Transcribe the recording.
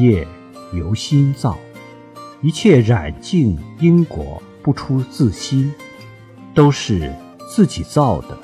业由心造，一切染净因果不出自心，都是自己造的。